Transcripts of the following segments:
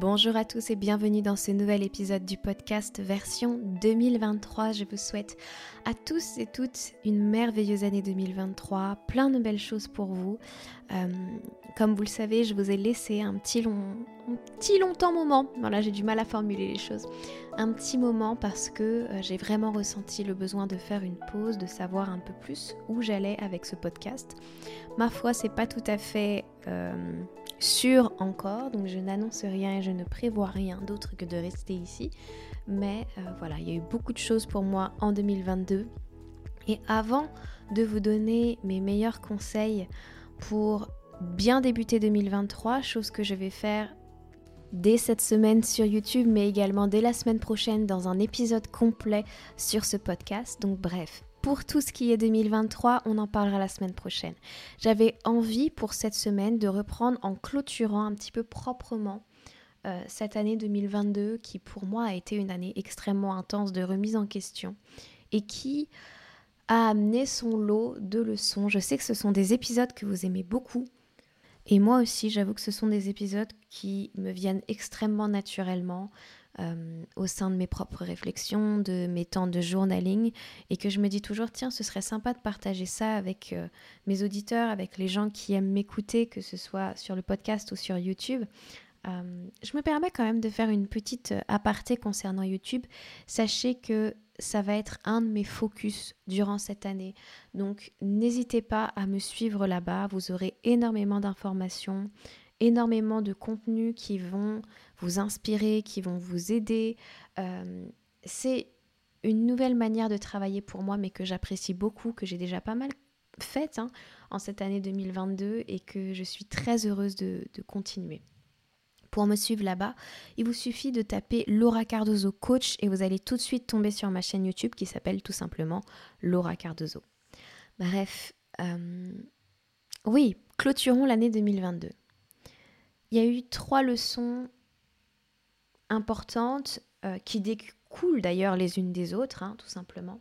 Bonjour à tous et bienvenue dans ce nouvel épisode du podcast version 2023. Je vous souhaite à tous et toutes une merveilleuse année 2023, plein de belles choses pour vous. Euh, comme vous le savez, je vous ai laissé un petit long, un petit longtemps moment. Voilà, j'ai du mal à formuler les choses. Un petit moment parce que euh, j'ai vraiment ressenti le besoin de faire une pause, de savoir un peu plus où j'allais avec ce podcast. Ma foi, c'est pas tout à fait euh, sûr encore, donc je n'annonce rien et je ne prévois rien d'autre que de rester ici. Mais euh, voilà, il y a eu beaucoup de choses pour moi en 2022. Et avant de vous donner mes meilleurs conseils pour bien débuter 2023, chose que je vais faire dès cette semaine sur YouTube, mais également dès la semaine prochaine dans un épisode complet sur ce podcast. Donc bref, pour tout ce qui est 2023, on en parlera la semaine prochaine. J'avais envie pour cette semaine de reprendre en clôturant un petit peu proprement euh, cette année 2022 qui pour moi a été une année extrêmement intense de remise en question et qui a amené son lot de leçons. Je sais que ce sont des épisodes que vous aimez beaucoup. Et moi aussi, j'avoue que ce sont des épisodes qui me viennent extrêmement naturellement. Euh, au sein de mes propres réflexions, de mes temps de journaling, et que je me dis toujours, tiens, ce serait sympa de partager ça avec euh, mes auditeurs, avec les gens qui aiment m'écouter, que ce soit sur le podcast ou sur YouTube. Euh, je me permets quand même de faire une petite aparté concernant YouTube. Sachez que ça va être un de mes focus durant cette année. Donc n'hésitez pas à me suivre là-bas. Vous aurez énormément d'informations, énormément de contenus qui vont vous inspirer, qui vont vous aider. Euh, c'est une nouvelle manière de travailler pour moi, mais que j'apprécie beaucoup, que j'ai déjà pas mal faite hein, en cette année 2022 et que je suis très heureuse de, continuer. Pour me suivre là-bas, il vous suffit de taper Laura Cardozo Coach et vous allez tout de suite tomber sur ma chaîne YouTube qui s'appelle tout simplement Laura Cardozo. Bref, euh, oui, clôturons l'année 2022. Il y a eu trois leçons importantes euh, qui découlent d'ailleurs les unes des autres, hein, tout simplement.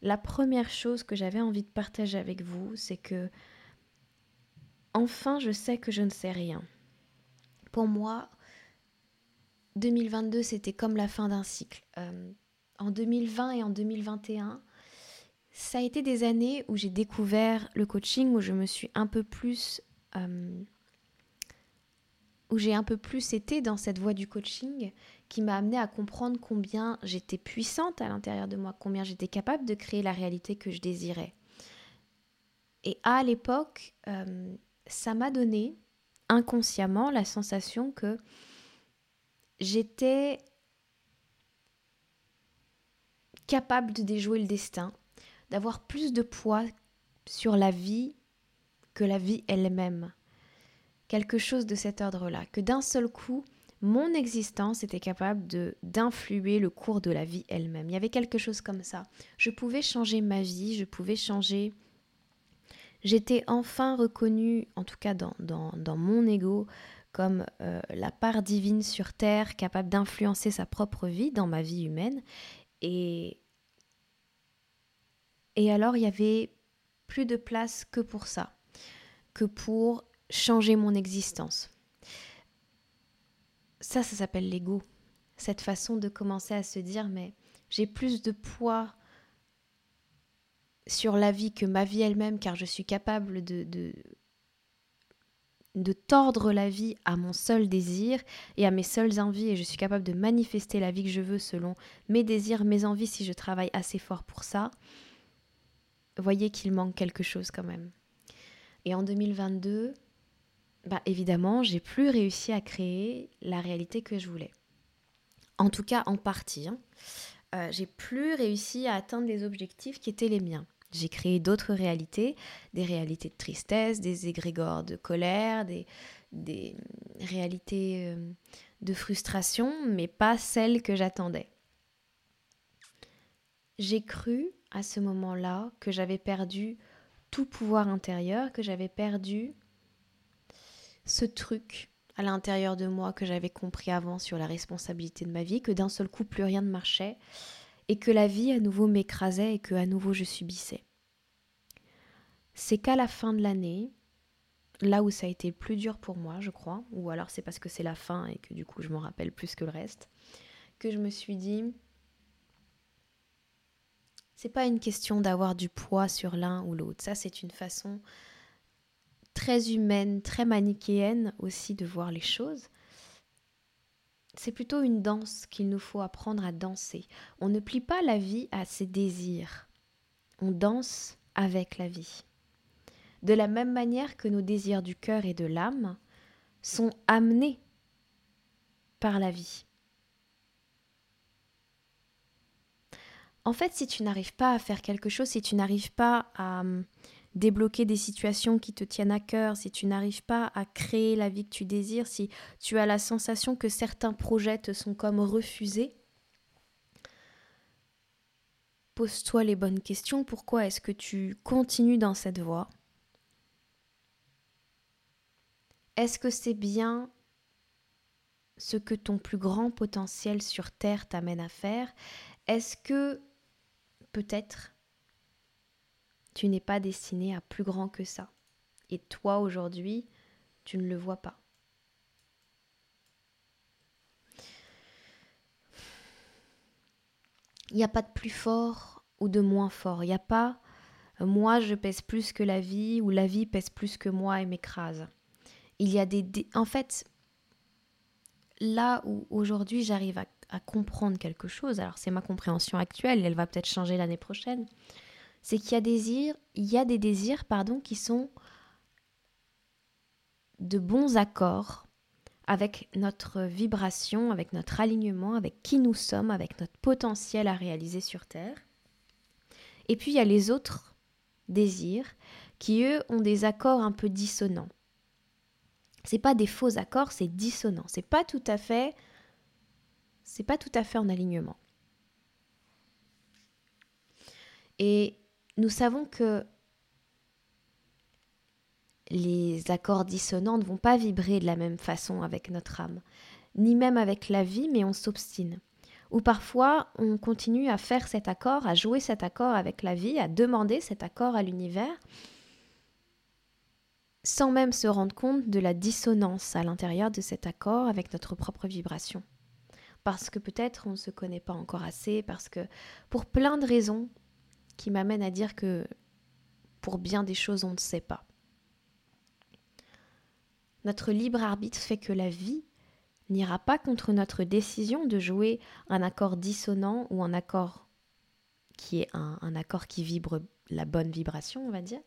La première chose que j'avais envie de partager avec vous, c'est que enfin je sais que je ne sais rien. Pour moi, 2022 c'était comme la fin d'un cycle. Euh, en 2020 et en 2021, ça a été des années où j'ai découvert le coaching, où je me suis un peu plus euh, où j'ai un peu plus été dans cette voie du coaching qui m'a amené à comprendre combien j'étais puissante à l'intérieur de moi, combien j'étais capable de créer la réalité que je désirais. Et à l'époque, euh, ça m'a donné inconsciemment la sensation que j'étais capable de déjouer le destin, d'avoir plus de poids sur la vie que la vie elle-même quelque chose de cet ordre-là, que d'un seul coup, mon existence était capable d'influer le cours de la vie elle-même. Il y avait quelque chose comme ça. Je pouvais changer ma vie, je pouvais changer. J'étais enfin reconnue, en tout cas dans, dans, mon ego, comme euh, la part divine sur Terre, capable d'influencer sa propre vie dans ma vie humaine. Et, et alors, il y avait plus de place que pour ça, que pour changer mon existence. Ça, ça s'appelle l'ego. Cette façon de commencer à se dire, mais j'ai plus de poids sur la vie que ma vie elle-même, car je suis capable de, de, tordre la vie à mon seul désir et à mes seules envies, et je suis capable de manifester la vie que je veux selon mes désirs, mes envies, si je travaille assez fort pour ça. Voyez qu'il manque quelque chose quand même. Et en 2022, bah évidemment, j'ai plus réussi à créer la réalité que je voulais. En tout cas, en partie. Hein. Euh, j'ai plus réussi à atteindre les objectifs qui étaient les miens. J'ai créé d'autres réalités, des réalités de tristesse, des égrégores de colère, des, des réalités euh, de frustration, mais pas celles que j'attendais. J'ai cru à ce moment-là que j'avais perdu tout pouvoir intérieur, que j'avais perdu ce truc à l'intérieur de moi que j'avais compris avant sur la responsabilité de ma vie, que d'un seul coup plus rien ne marchait et que la vie à nouveau m'écrasait et que à nouveau je subissais. C'est qu'à la fin de l'année, là où ça a été le plus dur pour moi, je crois, ou alors c'est parce que c'est la fin et que du coup je m'en rappelle plus que le reste, que je me suis dit, c'est pas une question d'avoir du poids sur l'un ou l'autre. Ça, c'est une façon très humaine, très manichéenne aussi de voir les choses. C'est plutôt une danse qu'il nous faut apprendre à danser. On ne plie pas la vie à ses désirs. On danse avec la vie. De la même manière que nos désirs du cœur et de l'âme sont amenés par la vie. En fait, si tu n'arrives pas à faire quelque chose, si tu n'arrives pas à hum, débloquer des situations qui te tiennent à cœur, si tu n'arrives pas à créer la vie que tu désires, si tu as la sensation que certains projets te sont comme refusés, pose-toi les bonnes questions. Pourquoi est-ce que tu continues dans cette voie? Est-ce que c'est bien ce que ton plus grand potentiel sur Terre t'amène à faire? Est-ce que peut-être tu n'es pas destiné à plus grand que ça. Et toi aujourd'hui, tu ne le vois pas. Il n'y a pas de plus fort ou de moins fort. Il n'y a pas euh, moi je pèse plus que la vie ou la vie pèse plus que moi et m'écrase. Il y a des, En fait, là où aujourd'hui j'arrive à, à, comprendre quelque chose, alors c'est ma compréhension actuelle, elle va peut-être changer l'année prochaine, c'est qu'il y a des il y a des désirs pardon, qui sont de bons accords avec notre vibration, avec notre alignement, avec qui nous sommes, avec notre potentiel à réaliser sur Terre. Et puis il y a les autres désirs qui eux ont des accords un peu dissonants. C'est pas des faux accords, c'est dissonant. C'est pas tout à fait c'est pas tout à fait en alignement. Et nous savons que les accords dissonants ne vont pas vibrer de la même façon avec notre âme, ni même avec la vie, mais on s'obstine. Ou parfois on continue à faire cet accord, à jouer cet accord avec la vie, à demander cet accord à l'univers, sans même se rendre compte de la dissonance à l'intérieur de cet accord avec notre propre vibration. Parce que peut-être on ne se connaît pas encore assez, parce que pour plein de raisons, qui m'amène à dire que pour bien des choses, on ne sait pas. Notre libre arbitre fait que la vie n'ira pas contre notre décision de jouer un accord dissonant ou un accord qui est un, accord qui vibre la bonne vibration, on va dire.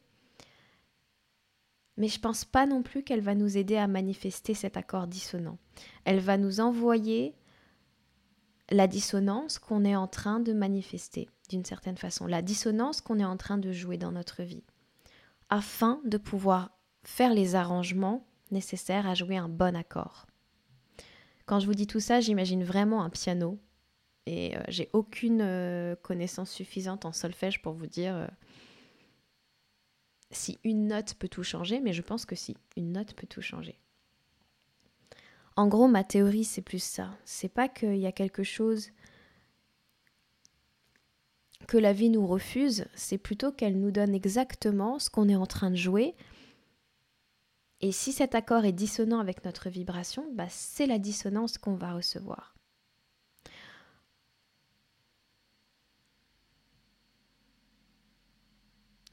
Mais je pense pas non plus qu'elle va nous aider à manifester cet accord dissonant. Elle va nous envoyer la dissonance qu'on est en train de manifester d'une certaine façon, la dissonance qu'on est en train de jouer dans notre vie, afin de pouvoir faire les arrangements nécessaires à jouer un bon accord. Quand je vous dis tout ça, j'imagine vraiment un piano, et euh, j'ai aucune euh, connaissance suffisante en solfège pour vous dire euh, si une note peut tout changer, mais je pense que si, une note peut tout changer. En gros, ma théorie, c'est plus ça. C'est pas qu'il y a quelque chose que la vie nous refuse, c'est plutôt qu'elle nous donne exactement ce qu'on est en train de jouer. Et si cet accord est dissonant avec notre vibration, bah c'est la dissonance qu'on va recevoir.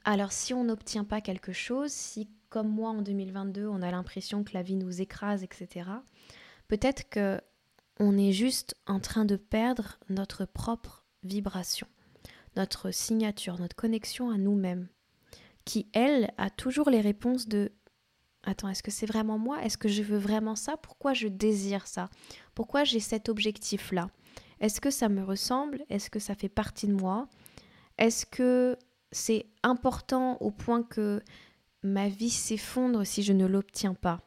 Alors si on n'obtient pas quelque chose, si comme moi en 2022 on a l'impression que la vie nous écrase, etc., peut-être que on est juste en train de perdre notre propre vibration notre signature, notre connexion à nous-mêmes, qui, elle, a toujours les réponses de Attends, est-ce que c'est vraiment moi? Est-ce que je veux vraiment ça? Pourquoi je désire ça? Pourquoi j'ai cet objectif-là? Est-ce que ça me ressemble? Est-ce que ça fait partie de moi? Est-ce que c'est important au point que ma vie s'effondre si je ne l'obtiens pas?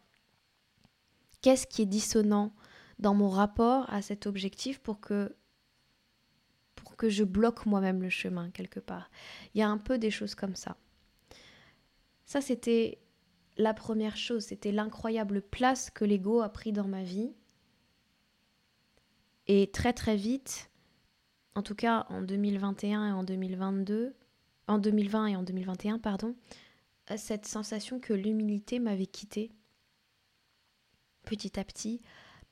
Qu'est-ce qui est dissonant dans mon rapport à cet objectif pour que que je bloque moi-même le chemin quelque part. Il y a un peu des choses comme ça. Ça, c'était la première chose, c'était l'incroyable place que l'ego a pris dans ma vie. Et très très vite, en tout cas en 2021 et en 2022, en 2020 et en 2021, pardon, cette sensation que l'humilité m'avait quittée petit à petit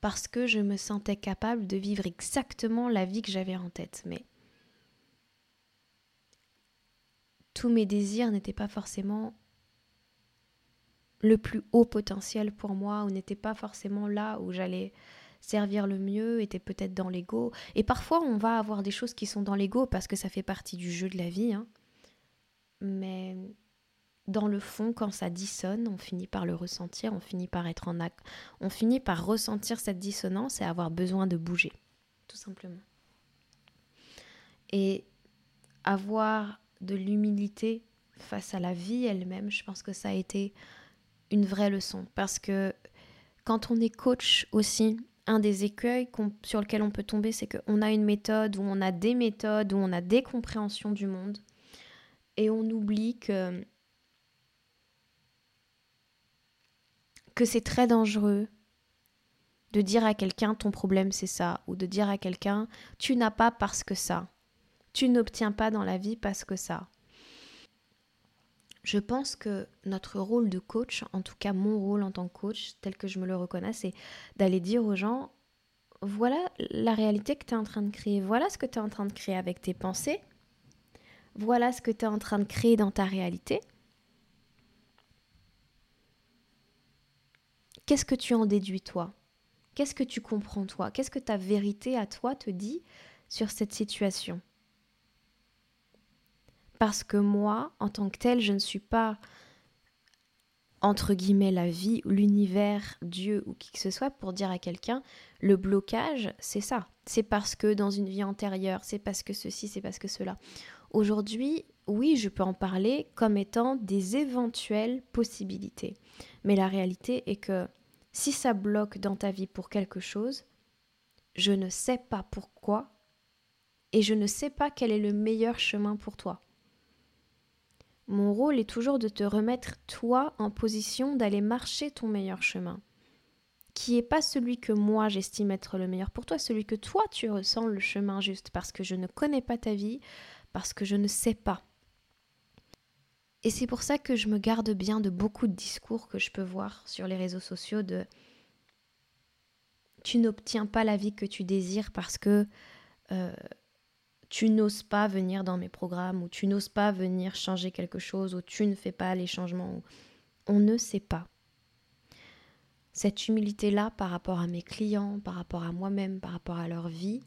parce que je me sentais capable de vivre exactement la vie que j'avais en tête. Mais tous mes désirs n'étaient pas forcément le plus haut potentiel pour moi ou n'étaient pas forcément là où j'allais servir le mieux, était peut-être dans l'ego. Et parfois, on va avoir des choses qui sont dans l'ego parce que ça fait partie du jeu de la vie. Hein. Mais dans le fond, quand ça dissonne, on finit par le ressentir, on finit par être en acte, on finit par ressentir cette dissonance et avoir besoin de bouger, tout simplement. Et avoir de l'humilité face à la vie elle-même, je pense que ça a été une vraie leçon. Parce que quand on est coach aussi, un des écueils sur lequel on peut tomber, c'est qu'on a une méthode, ou on a des méthodes, où on a des compréhensions du monde, et on oublie que, que c'est très dangereux de dire à quelqu'un ton problème c'est ça, ou de dire à quelqu'un tu n'as pas parce que ça, tu n'obtiens pas dans la vie parce que ça. Je pense que notre rôle de coach, en tout cas mon rôle en tant que coach, tel que je me le reconnais, c'est d'aller dire aux gens, voilà la réalité que tu es en train de créer, voilà ce que tu es en train de créer avec tes pensées, voilà ce que tu es en train de créer dans ta réalité. Qu'est-ce que tu en déduis toi? Qu'est-ce que tu comprends toi? Qu'est-ce que ta vérité à toi te dit sur cette situation? Parce que moi, en tant que telle, je ne suis pas, entre guillemets, la vie, l'univers, Dieu ou qui que ce soit pour dire à quelqu'un, le blocage, c'est ça. C'est parce que dans une vie antérieure, c'est parce que ceci, c'est parce que cela. Aujourd'hui, oui, je peux en parler comme étant des éventuelles possibilités. Mais la réalité est que si ça bloque dans ta vie pour quelque chose, je ne sais pas pourquoi et je ne sais pas quel est le meilleur chemin pour toi. Mon rôle est toujours de te remettre toi en position d'aller marcher ton meilleur chemin, qui n'est pas celui que moi j'estime être le meilleur pour toi, celui que toi tu ressens le chemin juste, parce que je ne connais pas ta vie, parce que je ne sais pas. Et c'est pour ça que je me garde bien de beaucoup de discours que je peux voir sur les réseaux sociaux de tu n'obtiens pas la vie que tu désires parce que euh, tu n'oses pas venir dans mes programmes ou tu n'oses pas venir changer quelque chose ou tu ne fais pas les changements. On ne sait pas. Cette humilité-là par rapport à mes clients, par rapport à moi-même, par rapport à leur vie,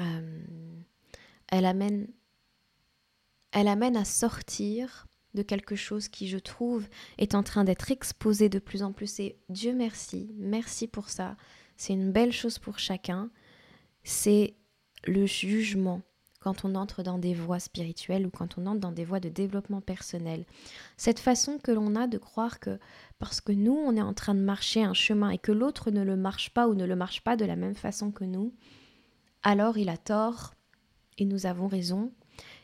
euh, elle, amène, elle amène à sortir de quelque chose qui, je trouve, est en train d'être exposé de plus en plus. Et Dieu merci, merci pour ça. C'est une belle chose pour chacun c'est le jugement quand on entre dans des voies spirituelles ou quand on entre dans des voies de développement personnel. Cette façon que l'on a de croire que parce que nous, on est en train de marcher un chemin et que l'autre ne le marche pas ou ne le marche pas de la même façon que nous, alors il a tort et nous avons raison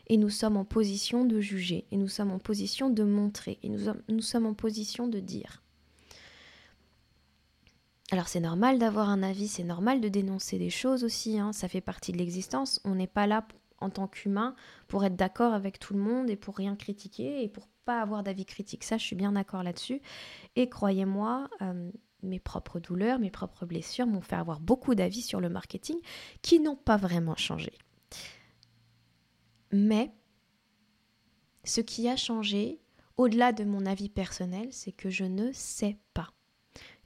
et nous sommes en position de juger et nous sommes en position de montrer et nous, sommes en position de dire. Alors c'est normal d'avoir un avis, c'est normal de dénoncer des choses aussi, hein, ça fait partie de l'existence. On n'est pas là en tant qu'humain pour être d'accord avec tout le monde et pour rien critiquer et pour pas avoir d'avis critique. Ça, je suis bien d'accord là-dessus. Et croyez-moi, euh, mes propres douleurs, mes propres blessures m'ont fait avoir beaucoup d'avis sur le marketing qui n'ont pas vraiment changé. Mais ce qui a changé, au-delà de mon avis personnel, c'est que je ne sais pas.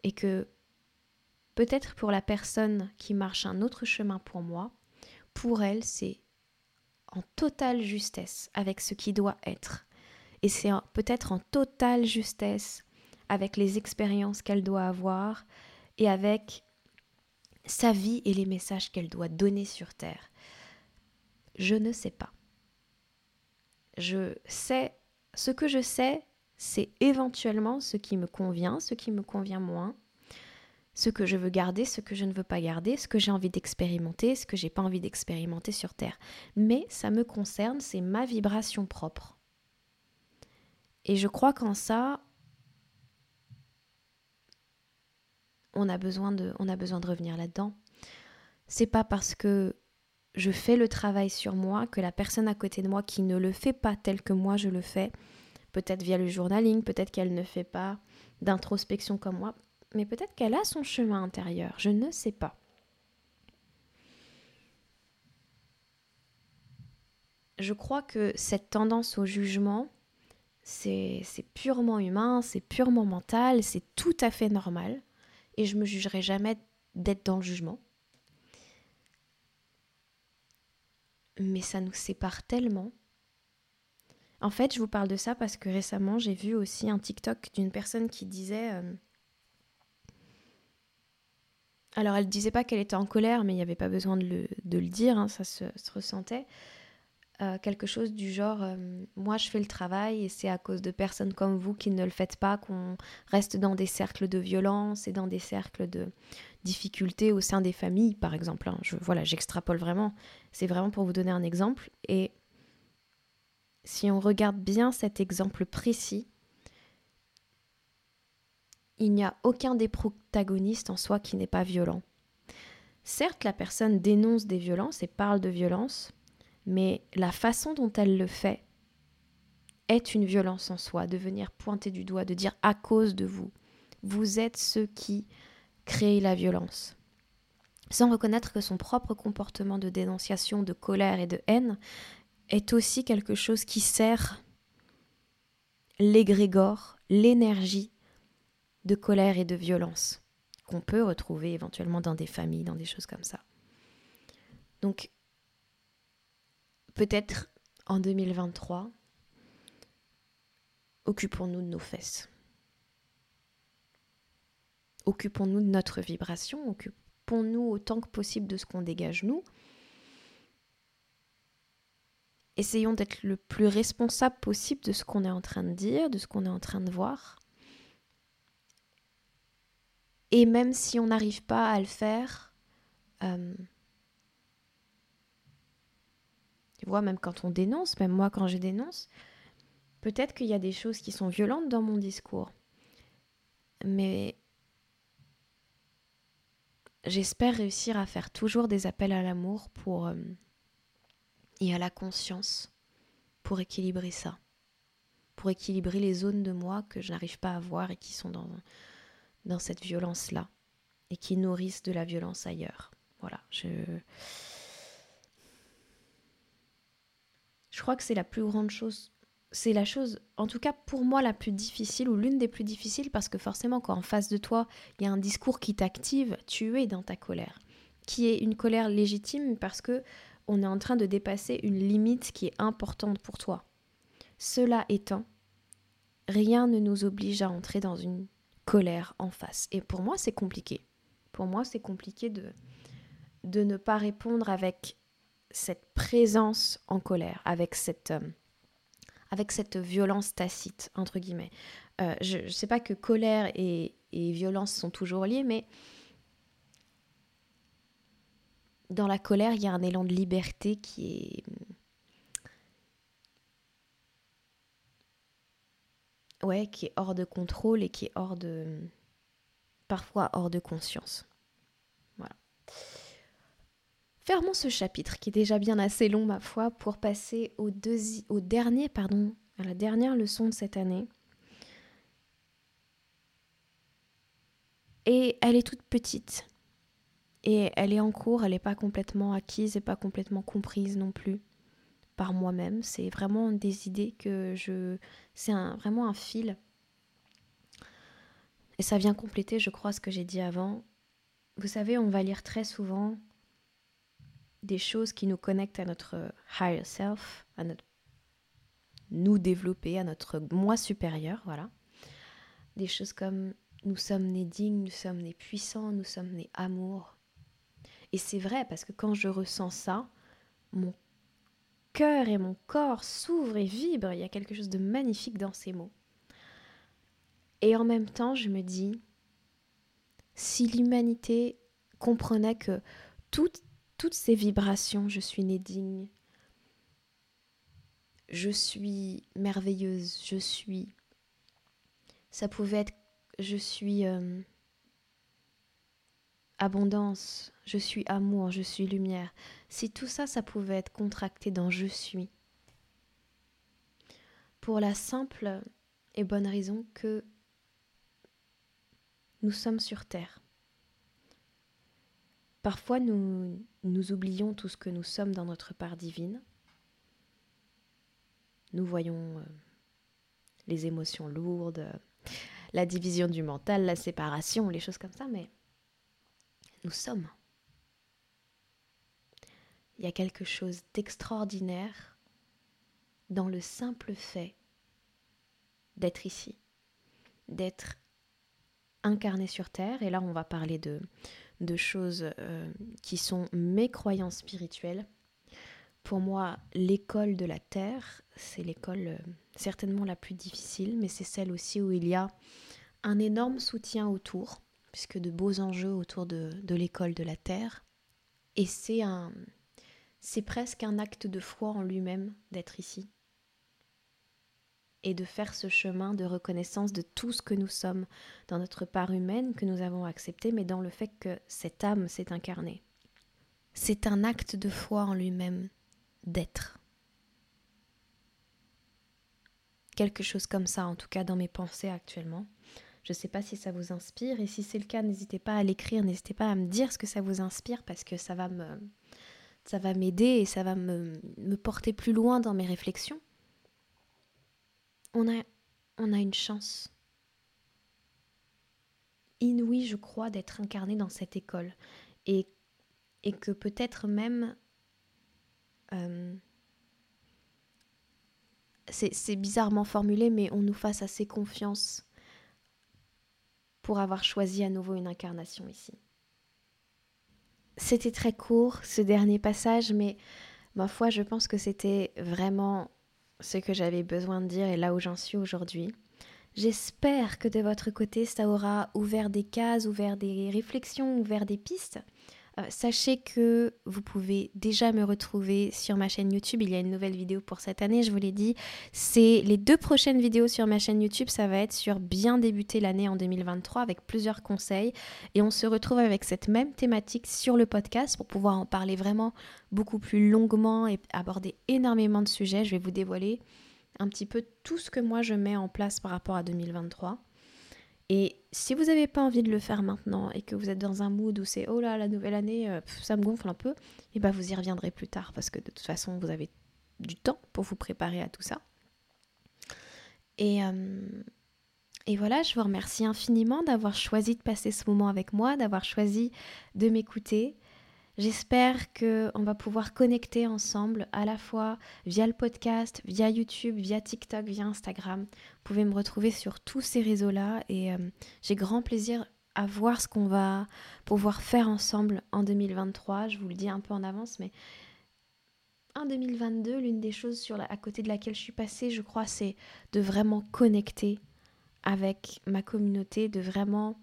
Et que Peut-être pour la personne qui marche un autre chemin pour moi, pour elle, c'est en totale justesse avec ce qui doit être. Et c'est peut-être en totale justesse avec les expériences qu'elle doit avoir et avec sa vie et les messages qu'elle doit donner sur Terre. Je ne sais pas. Je sais, ce que je sais, c'est éventuellement ce qui me convient, ce qui me convient moins, ce que je veux garder, ce que je ne veux pas garder, ce que j'ai envie d'expérimenter, ce que j'ai pas envie d'expérimenter sur Terre. Mais ça me concerne, c'est ma vibration propre. Et je crois qu'en ça, on a besoin de, on a besoin de revenir là-dedans. C'est pas parce que je fais le travail sur moi, que la personne à côté de moi qui ne le fait pas tel que moi je le fais, peut-être via le journaling, peut-être qu'elle ne fait pas d'introspection comme moi, mais peut-être qu'elle a son chemin intérieur, je ne sais pas. Je crois que cette tendance au jugement, c'est purement humain, c'est purement mental, c'est tout à fait normal, et je me jugerai jamais d'être dans le jugement. Mais ça nous sépare tellement en fait, je vous parle de ça parce que récemment, j'ai vu aussi un TikTok d'une personne qui disait... Euh, alors, elle disait pas qu'elle était en colère, mais il n'y avait pas besoin de le, dire, hein, ça se, ressentait. Euh, quelque chose du genre euh, moi je fais le travail et c'est à cause de personnes comme vous qui ne le faites pas qu'on reste dans des cercles de violence et dans des cercles de difficultés au sein des familles par exemple hein. voilà j'extrapole vraiment c'est vraiment pour vous donner un exemple et si on regarde bien cet exemple précis, il n'y a aucun des protagonistes en soi qui n'est pas violent. Certes, la personne dénonce des violences et parle de violence, mais la façon dont elle le fait est une violence en soi, de venir pointer du doigt, de dire à cause de vous. Vous êtes ceux qui créent la violence. Sans reconnaître que son propre comportement de dénonciation, de colère et de haine est aussi quelque chose qui sert l'égrégore, l'énergie de colère et de violence qu'on peut retrouver éventuellement dans des familles, dans des choses comme ça. Donc, peut-être en 2023, occupons-nous de nos fesses. Occupons-nous de notre vibration, occupons-nous autant que possible de ce qu'on dégage nous, essayons d'être le plus responsable possible de ce qu'on est en train de dire, de ce qu'on est en train de voir. Et même si on n'arrive pas à le faire, euh, tu vois, même quand on dénonce, même moi quand je dénonce, peut-être qu'il y a des choses qui sont violentes dans mon discours. Mais j'espère réussir à faire toujours des appels à l'amour pour... Euh, et à la conscience pour équilibrer ça, pour équilibrer les zones de moi que je n'arrive pas à voir et qui sont dans, dans cette violence-là et qui nourrissent de la violence ailleurs. Voilà, je... Je crois que c'est la plus grande chose, c'est la chose, en tout cas pour moi, la plus difficile ou l'une des plus difficiles parce que forcément quand en face de toi, il y a un discours qui t'active, tu es dans ta colère, qui est une colère légitime parce que on est en train de dépasser une limite qui est importante pour toi. Cela étant, rien ne nous oblige à entrer dans une colère en face. Et pour moi, c'est compliqué. Pour moi, c'est compliqué de, de ne pas répondre avec cette présence en colère, avec cette, euh, avec cette violence tacite, entre guillemets. Euh, je ne sais pas que colère et, et violence sont toujours liées, mais dans la colère, il y a un élan de liberté qui est ouais, qui est hors de contrôle et qui est hors de parfois hors de conscience. Voilà. Fermons ce chapitre qui est déjà bien assez long ma foi pour passer au, au dernier pardon, à la dernière leçon de cette année. Et elle est toute petite. Et elle est en cours, elle n'est pas complètement acquise et pas complètement comprise non plus par moi-même. C'est vraiment des idées que je... C'est vraiment un fil. Et ça vient compléter, je crois, ce que j'ai dit avant. Vous savez, on va lire très souvent des choses qui nous connectent à notre higher self, à notre nous développer, à notre moi supérieur, voilà. Des choses comme nous sommes nés dignes, nous sommes nés puissants, nous sommes nés amour, et c'est vrai parce que quand je ressens ça, mon et mon corps s'ouvrent et vibrent. Il y a quelque chose de magnifique dans ces mots. Et en même temps, je me dis, si l'humanité comprenait que toutes, toutes ces vibrations, je suis née digne, je suis merveilleuse, je suis... Ça pouvait être, je suis... Euh, abondance, je suis amour, je suis lumière, si tout ça, ça pouvait être contracté dans je suis, pour la simple et bonne raison que nous sommes sur Terre. Parfois, nous, nous oublions tout ce que nous sommes dans notre part divine. Nous voyons euh, les émotions lourdes, la division du mental, la séparation, les choses comme ça, mais sommes. Il y a quelque chose d'extraordinaire dans le simple fait d'être ici, d'être incarné sur Terre. Et là, on va parler de, de choses euh, qui sont mes croyances spirituelles. Pour moi, l'école de la Terre, c'est l'école euh, certainement la plus difficile, mais c'est celle aussi où il y a un énorme soutien autour, puisque de beaux enjeux autour de, de l'école de la Terre. Et c'est un, c'est presque un acte de foi en lui-même d'être ici et de faire ce chemin de reconnaissance de tout ce que nous sommes dans notre part humaine que nous avons accepté, mais dans le fait que cette âme s'est incarnée. C'est un acte de foi en lui-même d'être. Quelque chose comme ça, en tout cas dans mes pensées actuellement. Je ne sais pas si ça vous inspire, et si c'est le cas, n'hésitez pas à l'écrire, n'hésitez pas à me dire ce que ça vous inspire, parce que ça va me, ça va m'aider et ça va me, me porter plus loin dans mes réflexions. On a, on a une chance. Inouïe, je crois, d'être incarné dans cette école. Et, et que peut-être même... Euh, c'est bizarrement formulé, mais on nous fasse assez confiance pour avoir choisi à nouveau une incarnation ici. C'était très court ce dernier passage, mais ma foi, je pense que c'était vraiment ce que j'avais besoin de dire et là où j'en suis aujourd'hui. J'espère que de votre côté, ça aura ouvert des cases, ouvert des réflexions, ouvert des pistes. Euh, sachez que vous pouvez déjà me retrouver sur ma chaîne YouTube. Il y a une nouvelle vidéo pour cette année, je vous l'ai dit. C'est les deux prochaines vidéos sur ma chaîne YouTube. Ça va être sur bien débuter l'année en 2023 avec plusieurs conseils. Et on se retrouve avec cette même thématique sur le podcast pour pouvoir en parler vraiment beaucoup plus longuement et aborder énormément de sujets. Je vais vous dévoiler un petit peu tout ce que moi je mets en place par rapport à 2023. Et si vous n'avez pas envie de le faire maintenant et que vous êtes dans un mood où c'est oh là la nouvelle année, euh, ça me gonfle un peu, et eh ben vous y reviendrez plus tard parce que de toute façon vous avez du temps pour vous préparer à tout ça. Et, euh, et voilà, je vous remercie infiniment d'avoir choisi de passer ce moment avec moi, d'avoir choisi de m'écouter. J'espère qu'on va pouvoir connecter ensemble à la fois via le podcast, via YouTube, via TikTok, via Instagram. Vous pouvez me retrouver sur tous ces réseaux-là et euh, j'ai grand plaisir à voir ce qu'on va pouvoir faire ensemble en 2023. Je vous le dis un peu en avance, mais en 2022, l'une des choses à côté de laquelle je suis passée, je crois, c'est de vraiment connecter avec ma communauté, de vraiment...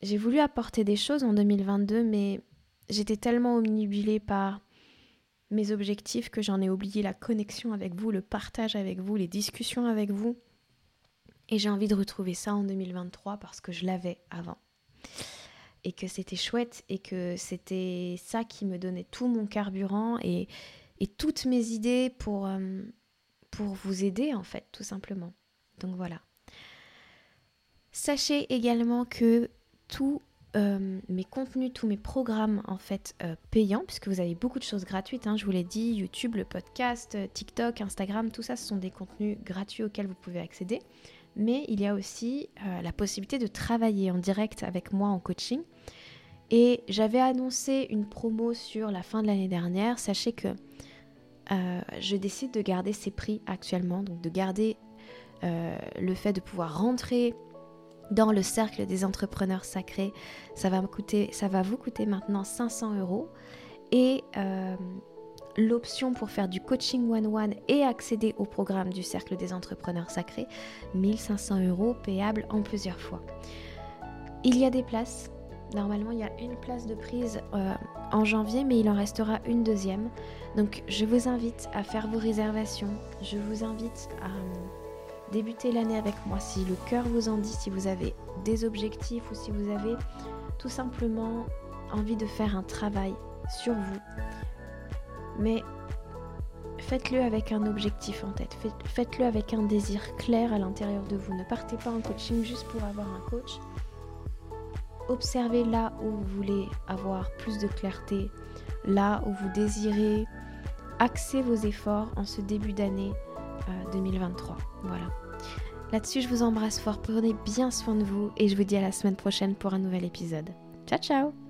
J'ai voulu apporter des choses en 2022, mais j'étais tellement omnibulée par mes objectifs que j'en ai oublié la connexion avec vous, le partage avec vous, les discussions avec vous. Et j'ai envie de retrouver ça en 2023 parce que je l'avais avant. Et que c'était chouette et que c'était ça qui me donnait tout mon carburant et, et toutes mes idées pour, euh, pour vous aider en fait, tout simplement. Donc voilà. Sachez également que tout euh, mes contenus, tous mes programmes en fait euh, payants, puisque vous avez beaucoup de choses gratuites, hein, je vous l'ai dit, YouTube, le podcast, euh, TikTok, Instagram, tout ça, ce sont des contenus gratuits auxquels vous pouvez accéder. Mais il y a aussi la possibilité de travailler en direct avec moi en coaching. Et j'avais annoncé une promo sur la fin de l'année dernière. Sachez que je décide de garder ces prix actuellement, donc de garder le fait de pouvoir rentrer dans le cercle des entrepreneurs sacrés. Ça va, vous coûter maintenant 500 euros. Et euh, l'option pour faire du coaching one-one et accéder au programme du cercle des entrepreneurs sacrés, 1500 euros payable en plusieurs fois. Il y a des places. Normalement, il y a une place de prise euh, en janvier, mais il en restera une deuxième. Donc, je vous invite à faire vos réservations. Je vous invite à Débutez l'année avec moi si le cœur vous en dit, si vous avez des objectifs ou si vous avez tout simplement envie de faire un travail sur vous. Mais faites-le avec un objectif en tête. Faites-le avec un désir clair à l'intérieur de vous. Ne partez pas en coaching juste pour avoir un coach. Observez là où vous voulez avoir plus de clarté, là où vous désirez axer vos efforts en ce début d'année 2023. Euh, voilà. Là-dessus, je vous embrasse fort, prenez bien soin de vous et je vous dis à la semaine prochaine pour un nouvel épisode. Ciao ciao